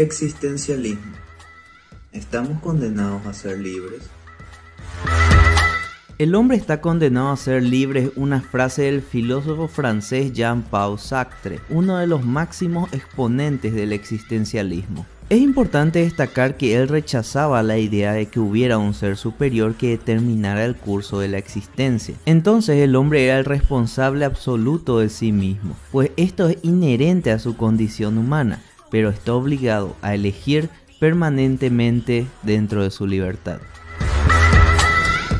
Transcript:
Existencialismo. ¿Estamos condenados a ser libres? El hombre está condenado a ser libre es una frase del filósofo francés Jean-Paul Sartre, uno de los máximos exponentes del existencialismo. Es importante destacar que él rechazaba la idea de que hubiera un ser superior que determinara el curso de la existencia. Entonces el hombre era el responsable absoluto de sí mismo, pues esto es inherente a su condición humana, pero está obligado a elegir permanentemente dentro de su libertad.